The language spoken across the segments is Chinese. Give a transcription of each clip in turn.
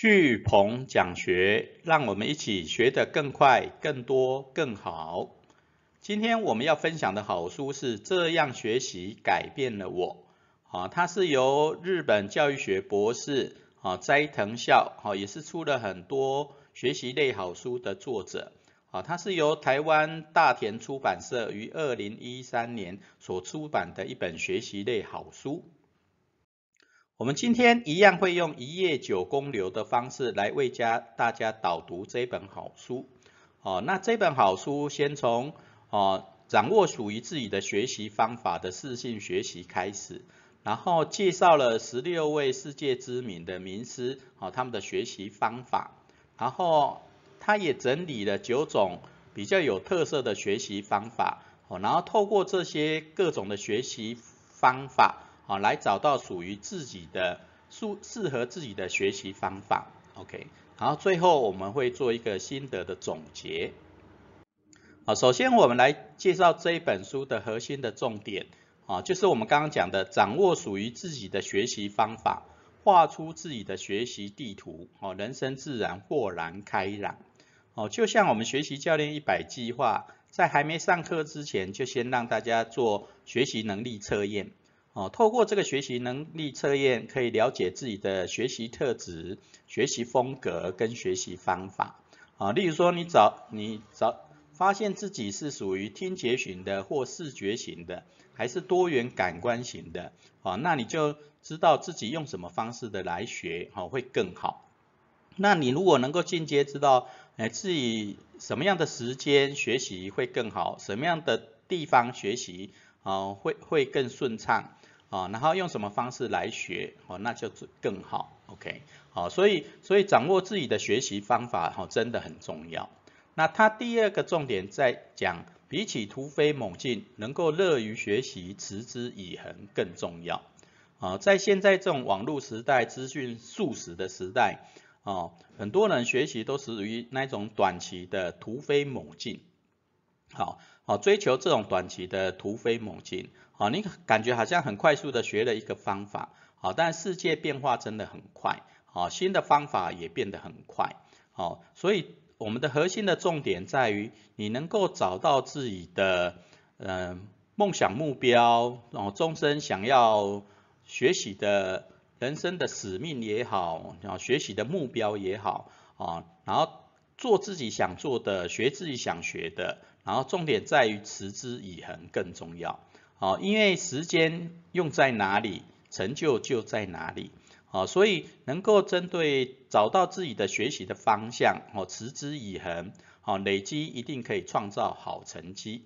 巨鹏讲学，让我们一起学得更快、更多、更好。今天我们要分享的好书是《这样学习改变了我》，啊，它是由日本教育学博士啊斋藤孝，啊，也是出了很多学习类好书的作者，啊，它是由台湾大田出版社于二零一三年所出版的一本学习类好书。我们今天一样会用一页九公流的方式来为家大家导读这本好书。哦，那这本好书先从哦掌握属于自己的学习方法的视性学习开始，然后介绍了十六位世界知名的名师哦他们的学习方法，然后他也整理了九种比较有特色的学习方法哦，然后透过这些各种的学习方法。啊，来找到属于自己的适适合自己的学习方法，OK。然后最后我们会做一个心得的总结。好，首先我们来介绍这一本书的核心的重点，啊，就是我们刚刚讲的，掌握属于自己的学习方法，画出自己的学习地图，哦，人生自然豁然开朗。哦，就像我们学习教练一百计划，在还没上课之前，就先让大家做学习能力测验。哦，透过这个学习能力测验，可以了解自己的学习特质、学习风格跟学习方法。啊，例如说你找你找发现自己是属于听觉型的或视觉型的，还是多元感官型的，啊，那你就知道自己用什么方式的来学，哦，会更好。那你如果能够进阶知道，哎，自己什么样的时间学习会更好，什么样的地方学习，啊，会会更顺畅。啊，然后用什么方式来学，哦，那就更好，OK，好，所以所以掌握自己的学习方法，哈，真的很重要。那他第二个重点在讲，比起突飞猛进，能够乐于学习，持之以恒更重要。啊，在现在这种网络时代、资讯速食的时代，啊，很多人学习都属于那种短期的突飞猛进，好。好，追求这种短期的突飞猛进，好，你感觉好像很快速的学了一个方法，好，但世界变化真的很快，好，新的方法也变得很快，好，所以我们的核心的重点在于，你能够找到自己的，嗯，梦想目标，然后终身想要学习的人生的使命也好，然后学习的目标也好，啊，然后做自己想做的，学自己想学的。然后重点在于持之以恒更重要，哦，因为时间用在哪里，成就就在哪里，哦，所以能够针对找到自己的学习的方向，哦，持之以恒，哦，累积一定可以创造好成绩。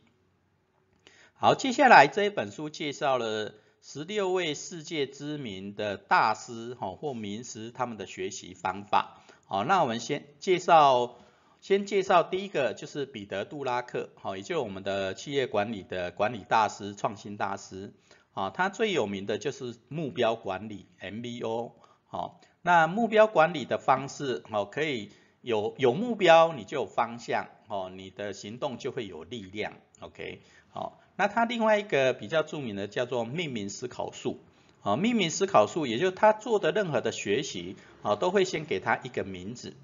好，接下来这一本书介绍了十六位世界知名的大师，哈或名师他们的学习方法，好，那我们先介绍。先介绍第一个就是彼得·杜拉克，好，也就是我们的企业管理的管理大师、创新大师，好，他最有名的就是目标管理 （MBO），好，那目标管理的方式，好，可以有有目标，你就有方向，哦，你的行动就会有力量，OK，好，那他另外一个比较著名的叫做命名思考术，啊，命名思考术，也就是他做的任何的学习，啊，都会先给他一个名字。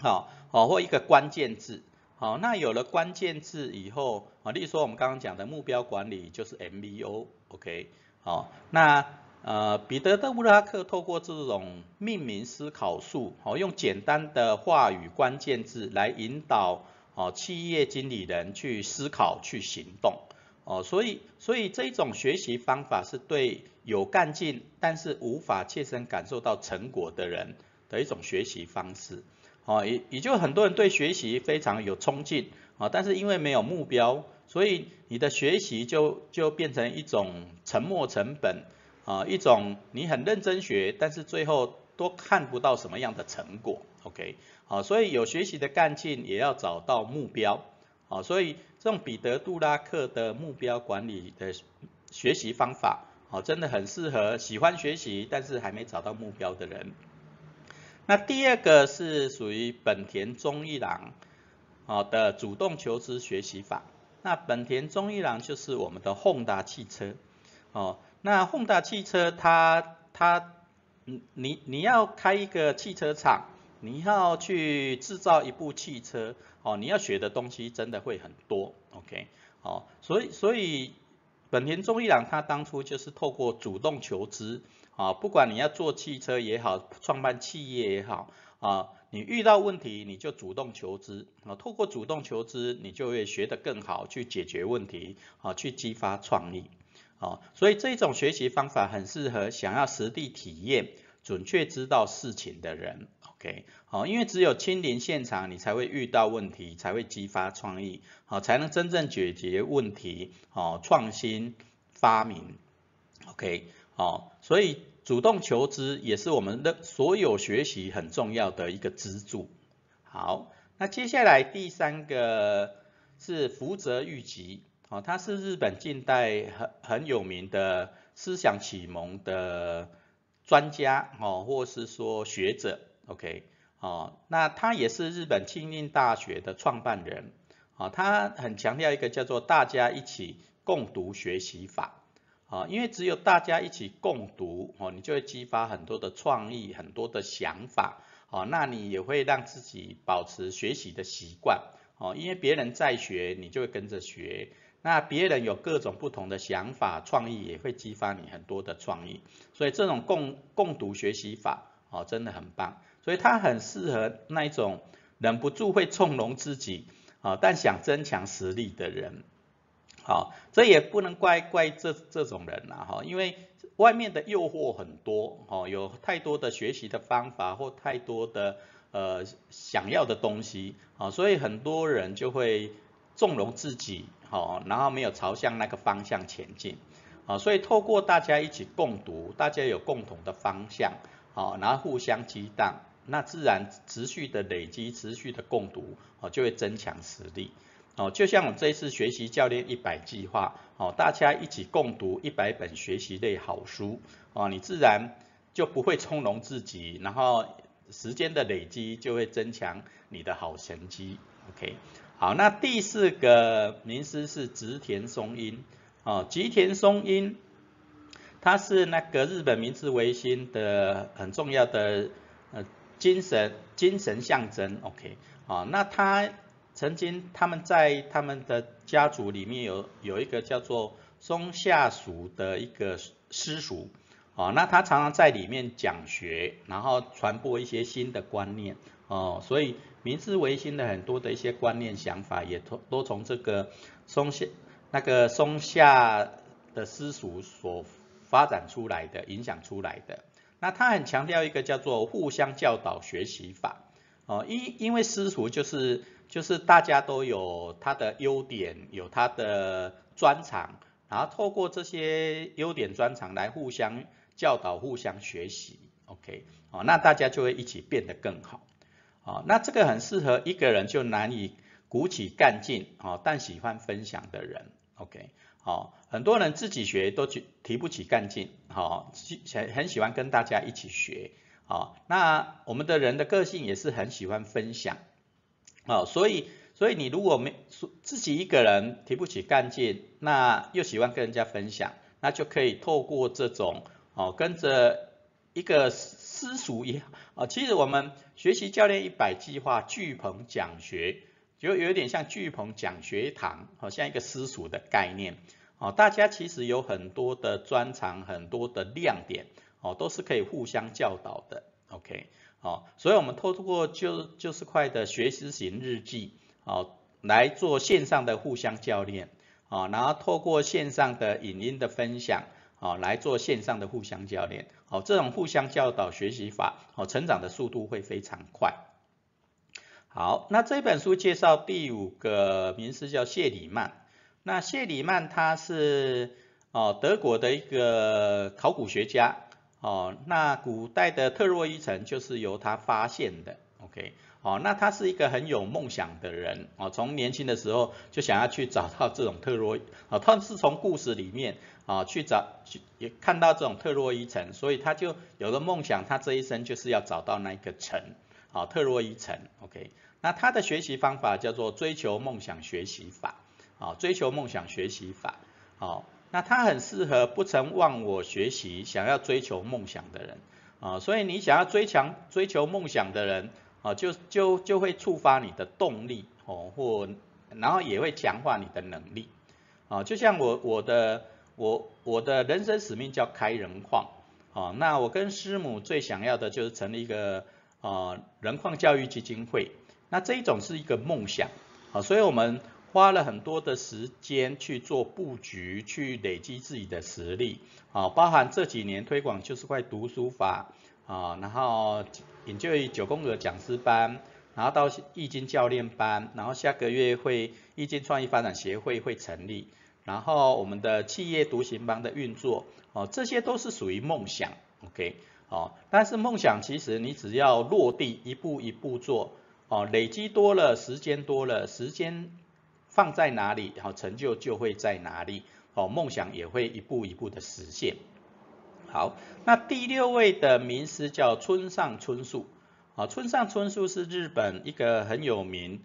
好，好或一个关键字，好，那有了关键字以后，啊，例如说我们刚刚讲的目标管理就是 MBO，OK，好，那呃彼得·德布拉克透过这种命名思考术，好，用简单的话语关键字来引导，哦，企业经理人去思考去行动，哦，所以所以这种学习方法是对有干劲但是无法切身感受到成果的人的一种学习方式。哦，也也就很多人对学习非常有冲劲啊，但是因为没有目标，所以你的学习就就变成一种沉没成本啊，一种你很认真学，但是最后都看不到什么样的成果。OK，好，所以有学习的干劲也要找到目标啊，所以这种彼得·杜拉克的目标管理的学习方法，哦，真的很适合喜欢学习但是还没找到目标的人。那第二个是属于本田中一郎哦的主动求知学习法。那本田中一郎就是我们的本田汽车哦。那本田汽车它它你你你要开一个汽车厂，你要去制造一部汽车，哦，你要学的东西真的会很多，OK，哦，所以所以本田中一郎他当初就是透过主动求知，啊，不管你要做汽车也好，创办企业也好，啊，你遇到问题你就主动求知，啊，透过主动求知，你就会学得更好，去解决问题，啊，去激发创意。哦，所以这种学习方法很适合想要实地体验、准确知道事情的人。OK，好，因为只有亲临现场，你才会遇到问题，才会激发创意，好，才能真正解决问题，哦，创新发明。OK，好，所以主动求知也是我们的所有学习很重要的一个支柱。好，那接下来第三个是福泽谕吉。哦，他是日本近代很很有名的思想启蒙的专家，哦，或是说学者，OK，哦，那他也是日本庆应大学的创办人，啊，他很强调一个叫做大家一起共读学习法，啊，因为只有大家一起共读，哦，你就会激发很多的创意，很多的想法，哦，那你也会让自己保持学习的习惯，哦，因为别人在学，你就会跟着学。那别人有各种不同的想法、创意，也会激发你很多的创意。所以这种共共读学习法，哦，真的很棒。所以它很适合那一种忍不住会纵容自己，啊，但想增强实力的人。好，这也不能怪怪这这种人呐，哈，因为外面的诱惑很多，哦，有太多的学习的方法或太多的呃想要的东西，啊，所以很多人就会纵容自己。好，然后没有朝向那个方向前进，啊，所以透过大家一起共读，大家有共同的方向，好，然后互相激荡，那自然持续的累积，持续的共读，哦，就会增强实力，哦，就像我们这一次学习教练一百计划，哦，大家一起共读一百本学习类好书，哦，你自然就不会充容自己，然后时间的累积就会增强你的好成绩，OK。好，那第四个名师是植田松阴，哦，吉田松阴，他是那个日本明治维新的很重要的精神精神象征，OK，啊，那他曾经他们在他们的家族里面有有一个叫做松下属的一个师属，啊，那他常常在里面讲学，然后传播一些新的观念，哦，所以。明治维新的很多的一些观念想法，也都都从这个松下那个松下的私塾所发展出来的，影响出来的。那他很强调一个叫做互相教导学习法，哦，因因为私塾就是就是大家都有他的优点，有他的专长，然后透过这些优点专长来互相教导、互相学习，OK，哦，那大家就会一起变得更好。啊，那这个很适合一个人就难以鼓起干劲啊，但喜欢分享的人，OK，哦，很多人自己学都提提不起干劲，好，很很喜欢跟大家一起学，好，那我们的人的个性也是很喜欢分享，哦，所以所以你如果没自己一个人提不起干劲，那又喜欢跟人家分享，那就可以透过这种哦，跟着一个。私塾也啊，其实我们学习教练一百计划聚鹏讲学，就有点像聚鹏讲学堂，好像一个私塾的概念哦。大家其实有很多的专长，很多的亮点哦，都是可以互相教导的。OK，哦，所以我们透过就就是快的学习型日记哦，来做线上的互相教练啊，然后透过线上的影音的分享。好，来做线上的互相教练，好，这种互相教导学习法，好，成长的速度会非常快。好，那这本书介绍第五个名师叫谢里曼，那谢里曼他是哦德国的一个考古学家，哦，那古代的特洛伊城就是由他发现的，OK。哦，那他是一个很有梦想的人哦，从年轻的时候就想要去找到这种特洛伊，哦，他是从故事里面啊去找，去也看到这种特洛伊城，所以他就有了梦想，他这一生就是要找到那个城，啊，特洛伊城，OK，那他的学习方法叫做追求梦想学习法，啊，追求梦想学习法，好，那它很适合不曾忘我学习，想要追求梦想的人。啊，所以你想要追强追求梦想的人啊，就就就会触发你的动力哦，或然后也会强化你的能力啊，就像我我的我我的人生使命叫开人矿啊，那我跟师母最想要的就是成立一个啊人矿教育基金会，那这一种是一个梦想啊，所以我们。花了很多的时间去做布局，去累积自己的实力，啊，包含这几年推广就是块读书法，啊，然后引就九宫格讲师班，然后到易经教练班，然后下个月会易经创意发展协会会成立，然后我们的企业独行班的运作，哦，这些都是属于梦想，OK，哦，但是梦想其实你只要落地一步一步做，哦，累积多了，时间多了，时间。放在哪里，然后成就就会在哪里，哦，梦想也会一步一步的实现。好，那第六位的名师叫村上春树，啊，村上春树是日本一个很有名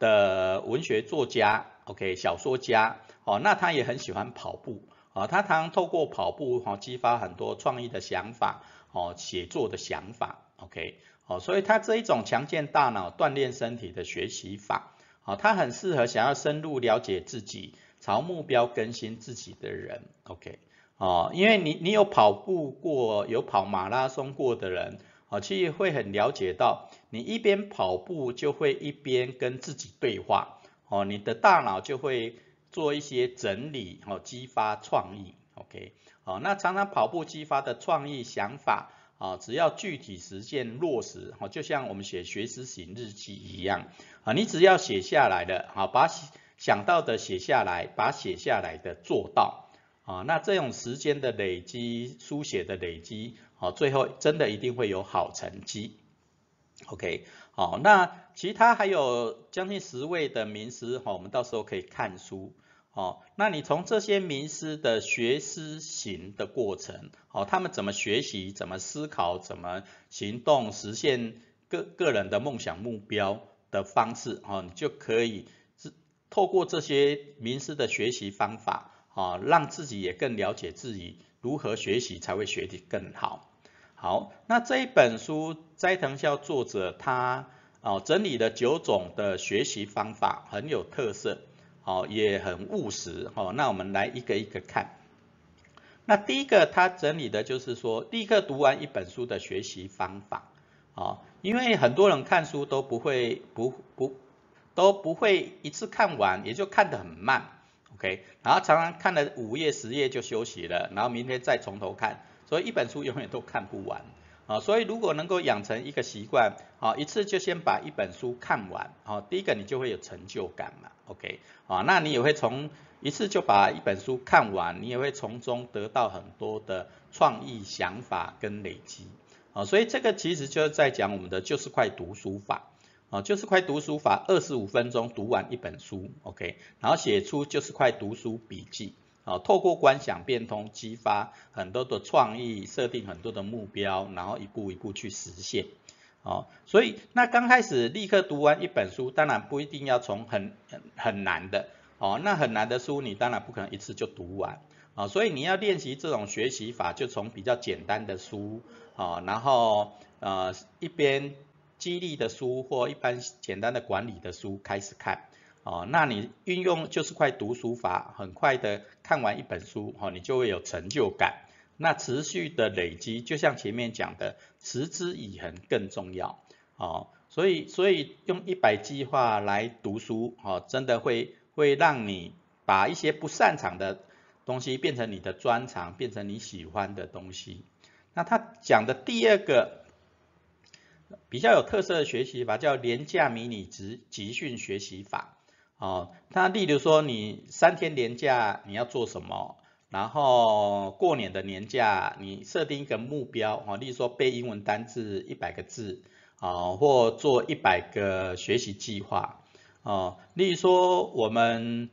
的文学作家，OK，小说家，哦，那他也很喜欢跑步，啊，他常常透过跑步，哈，激发很多创意的想法，哦，写作的想法，OK，哦，所以他这一种强健大脑、锻炼身体的学习法。啊，它很适合想要深入了解自己、朝目标更新自己的人，OK，哦，因为你你有跑步过、有跑马拉松过的人，哦，其实会很了解到，你一边跑步就会一边跟自己对话，哦，你的大脑就会做一些整理，哦，激发创意，OK，哦，那常常跑步激发的创意想法。啊，只要具体实践落实，哈，就像我们写学思型日记一样，啊，你只要写下来的，啊，把想到的写下来，把写下来的做到，啊，那这种时间的累积，书写的累积，啊，最后真的一定会有好成绩。OK，好，那其他还有将近十位的名师，哈，我们到时候可以看书。哦，那你从这些名师的学思行的过程，哦，他们怎么学习，怎么思考，怎么行动，实现个个人的梦想目标的方式，哦，你就可以是透过这些名师的学习方法，啊，让自己也更了解自己如何学习才会学得更好。好，那这一本书斋藤孝作者他哦整理了九种的学习方法，很有特色。哦，也很务实哦。那我们来一个一个看。那第一个，他整理的就是说，立刻读完一本书的学习方法。哦，因为很多人看书都不会不不都不会一次看完，也就看得很慢。OK，然后常常看了五页十页就休息了，然后明天再从头看，所以一本书永远都看不完。啊，所以如果能够养成一个习惯，啊，一次就先把一本书看完，啊，第一个你就会有成就感嘛，OK，啊，那你也会从一次就把一本书看完，你也会从中得到很多的创意想法跟累积，啊，所以这个其实就是在讲我们的就是快读书法，啊，就是快读书法，二十五分钟读完一本书，OK，然后写出就是快读书笔记。啊，透过观想变通，激发很多的创意，设定很多的目标，然后一步一步去实现。哦，所以那刚开始立刻读完一本书，当然不一定要从很很很难的，哦，那很难的书你当然不可能一次就读完。啊，所以你要练习这种学习法，就从比较简单的书，啊，然后呃一边激励的书或一般简单的管理的书开始看。哦，那你运用就是快读书法，很快的看完一本书，哦，你就会有成就感。那持续的累积，就像前面讲的，持之以恒更重要。哦，所以所以用一百计划来读书，哦，真的会会让你把一些不擅长的东西变成你的专长，变成你喜欢的东西。那他讲的第二个比较有特色的学习法，叫廉价迷你集集训学习法。哦，他例如说你三天年假你要做什么，然后过年的年假你设定一个目标，哦，例如说背英文单字一百个字，啊，或做一百个学习计划，哦，例如说我们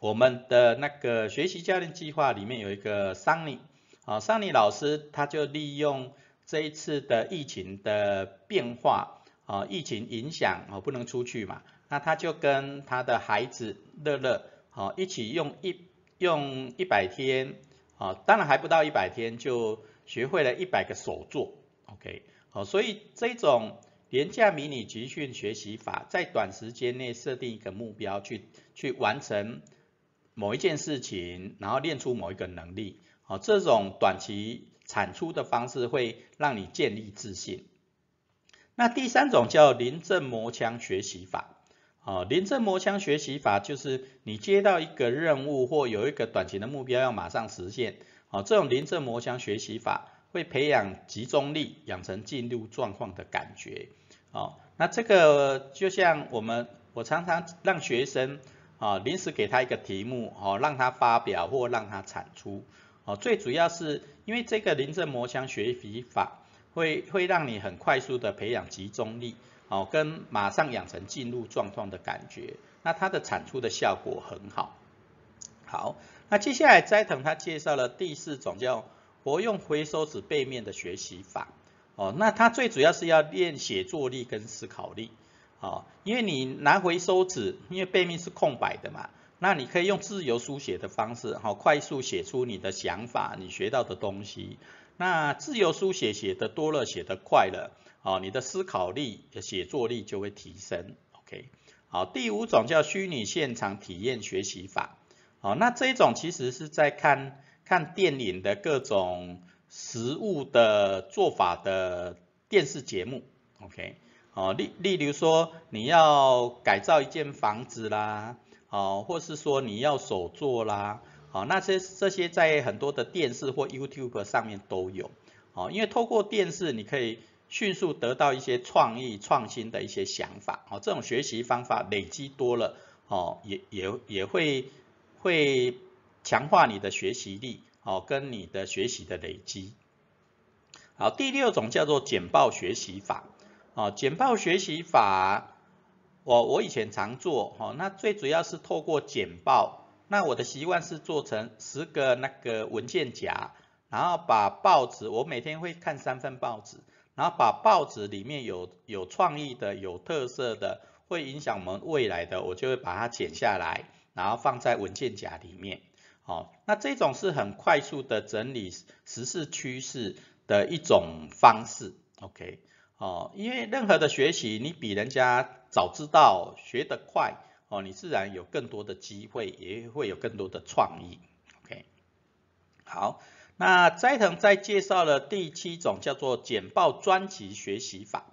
我们的那个学习教练计划里面有一个桑尼，啊，桑尼老师他就利用这一次的疫情的变化，啊，疫情影响，哦，不能出去嘛。那他就跟他的孩子乐乐，好一起用一用一百天，啊，当然还不到一百天就学会了一百个手作，OK，好，所以这种廉价迷你集训学习法，在短时间内设定一个目标，去去完成某一件事情，然后练出某一个能力，好，这种短期产出的方式会让你建立自信。那第三种叫临阵磨枪学习法。哦，临阵磨枪学习法就是你接到一个任务或有一个短期的目标要马上实现，哦，这种临阵磨枪学习法会培养集中力，养成进入状况的感觉。哦，那这个就像我们，我常常让学生，啊，临时给他一个题目，哦，让他发表或让他产出，哦，最主要是因为这个临阵磨枪学习法会会让你很快速的培养集中力。哦，跟马上养成进入状况的感觉，那它的产出的效果很好。好，那接下来斋藤他介绍了第四种叫活用回收纸背面的学习法。哦，那它最主要是要练写作力跟思考力。哦，因为你拿回收纸，因为背面是空白的嘛，那你可以用自由书写的方式，好，快速写出你的想法，你学到的东西。那自由书写写的多了，写得快了。哦，你的思考力、写作力就会提升。OK，好，第五种叫虚拟现场体验学习法。好，那这一种其实是在看看电影的各种实物的做法的电视节目。OK，哦，例例如说你要改造一间房子啦，哦，或是说你要手做啦，哦，那些这些在很多的电视或 YouTube 上面都有。哦，因为透过电视你可以。迅速得到一些创意、创新的一些想法，哦，这种学习方法累积多了，哦，也也也会会强化你的学习力，哦，跟你的学习的累积。好，第六种叫做简报学习法，哦，简报学习法，我我以前常做，哦，那最主要是透过简报，那我的习惯是做成十个那个文件夹，然后把报纸，我每天会看三份报纸。然后把报纸里面有有创意的、有特色的、会影响我们未来的，我就会把它剪下来，然后放在文件夹里面。好，那这种是很快速的整理时事趋势的一种方式。OK，哦，因为任何的学习，你比人家早知道，学得快，哦，你自然有更多的机会，也会有更多的创意。OK，好。那斋藤在介绍了第七种叫做简报专辑学习法，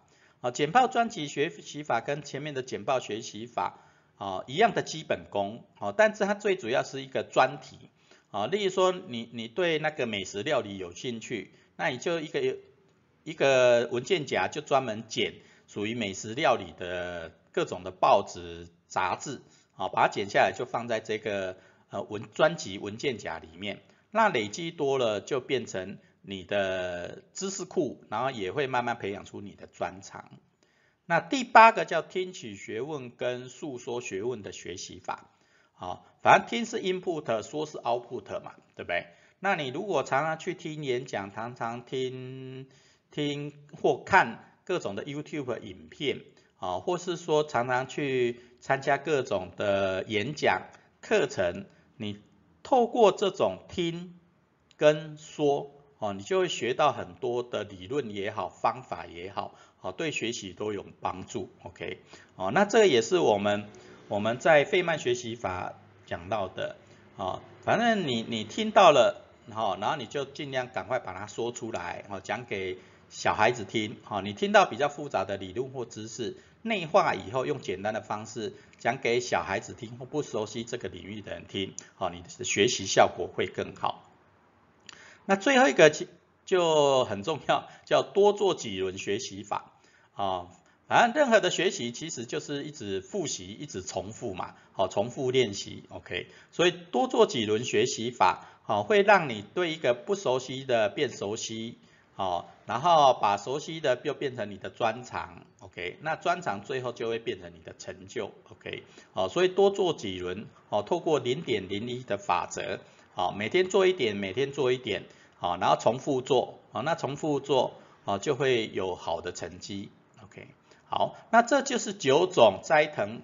啊，简报专辑学习法跟前面的简报学习法啊一样的基本功，啊，但是它最主要是一个专题，啊，例如说你你对那个美食料理有兴趣，那你就一个一个文件夹就专门剪属于美食料理的各种的报纸杂志，啊，把它剪下来就放在这个呃文专辑文件夹里面。那累积多了就变成你的知识库，然后也会慢慢培养出你的专长。那第八个叫听取学问跟诉说学问的学习法，好，反正听是 input，说是 output 嘛，对不对？那你如果常常去听演讲，常常听听或看各种的 YouTube 影片，啊，或是说常常去参加各种的演讲课程，你。透过这种听跟说，哦，你就会学到很多的理论也好，方法也好，哦，对学习都有帮助。OK，哦，那这个也是我们我们在费曼学习法讲到的，哦，反正你你听到了，哦，然后你就尽量赶快把它说出来，哦，讲给小孩子听，哦，你听到比较复杂的理论或知识。内化以后，用简单的方式讲给小孩子听或不熟悉这个领域的人听，好，你的学习效果会更好。那最后一个就很重要，叫多做几轮学习法啊。反正任何的学习其实就是一直复习，一直重复嘛，好，重复练习，OK。所以多做几轮学习法，好，会让你对一个不熟悉的变熟悉。好，然后把熟悉的又变成你的专长，OK，那专长最后就会变成你的成就，OK，好，所以多做几轮，好，透过零点零一的法则，好，每天做一点，每天做一点，好，然后重复做，好，那重复做，好，就会有好的成绩，OK，好，那这就是九种斋藤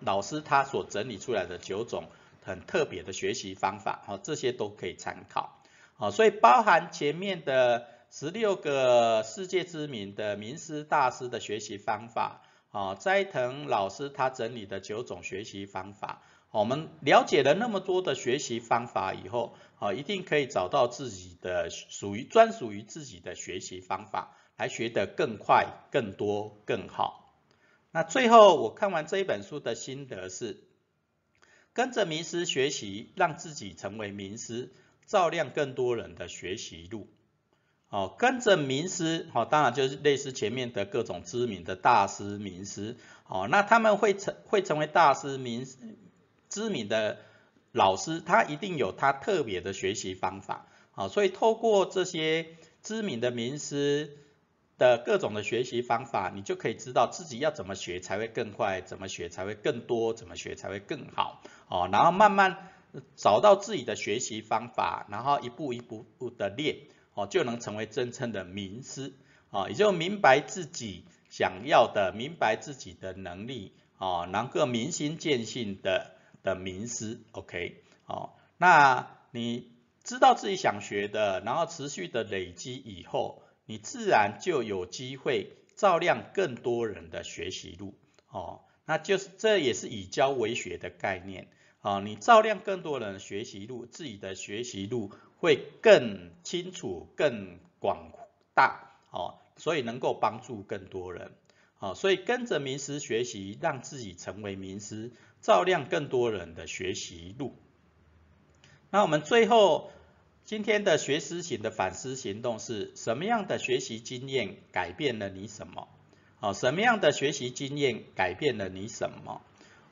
老师他所整理出来的九种很特别的学习方法，好，这些都可以参考。好，所以包含前面的十六个世界知名的名师大师的学习方法，啊，斋藤老师他整理的九种学习方法，我们了解了那么多的学习方法以后，啊，一定可以找到自己的属于专属于自己的学习方法，来学得更快、更多、更好。那最后我看完这一本书的心得是，跟着名师学习，让自己成为名师，照亮更多人的学习路。哦，跟着名师，哦，当然就是类似前面的各种知名的大师名师，哦，那他们会成会成为大师名知名的老师，他一定有他特别的学习方法，啊，所以透过这些知名的名师的各种的学习方法，你就可以知道自己要怎么学才会更快，怎么学才会更多，怎么学才会更好，哦，然后慢慢找到自己的学习方法，然后一步一步步的练。哦，就能成为真正的名师，啊，也就明白自己想要的，明白自己的能力，啊，能够明心见性的的名师，OK，哦，那你知道自己想学的，然后持续的累积以后，你自然就有机会照亮更多人的学习路，哦，那就是这也是以教为学的概念。啊，你照亮更多人学习路，自己的学习路会更清楚、更广大，哦，所以能够帮助更多人，啊，所以跟着名师学习，让自己成为名师，照亮更多人的学习路。那我们最后今天的学思行的反思行动是什么样的学习经验改变了你什么？啊，什么样的学习经验改变了你什么？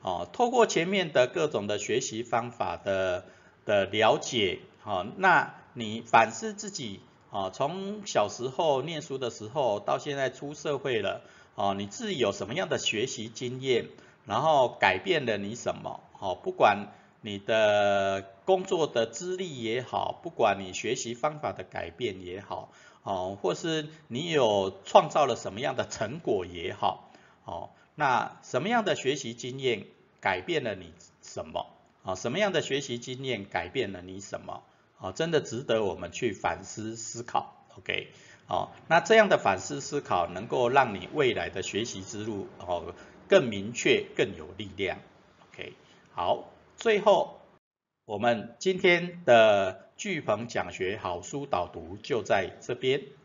哦，透过前面的各种的学习方法的的了解，好，那你反思自己，哦，从小时候念书的时候到现在出社会了，哦，你自己有什么样的学习经验，然后改变了你什么？哦，不管你的工作的资历也好，不管你学习方法的改变也好，哦，或是你有创造了什么样的成果也好，哦。那什么样的学习经验改变了你什么？啊，什么样的学习经验改变了你什么？啊，真的值得我们去反思思考。OK，好，那这样的反思思考能够让你未来的学习之路哦更明确、更有力量。OK，好，最后我们今天的巨鹏讲学好书导读就在这边。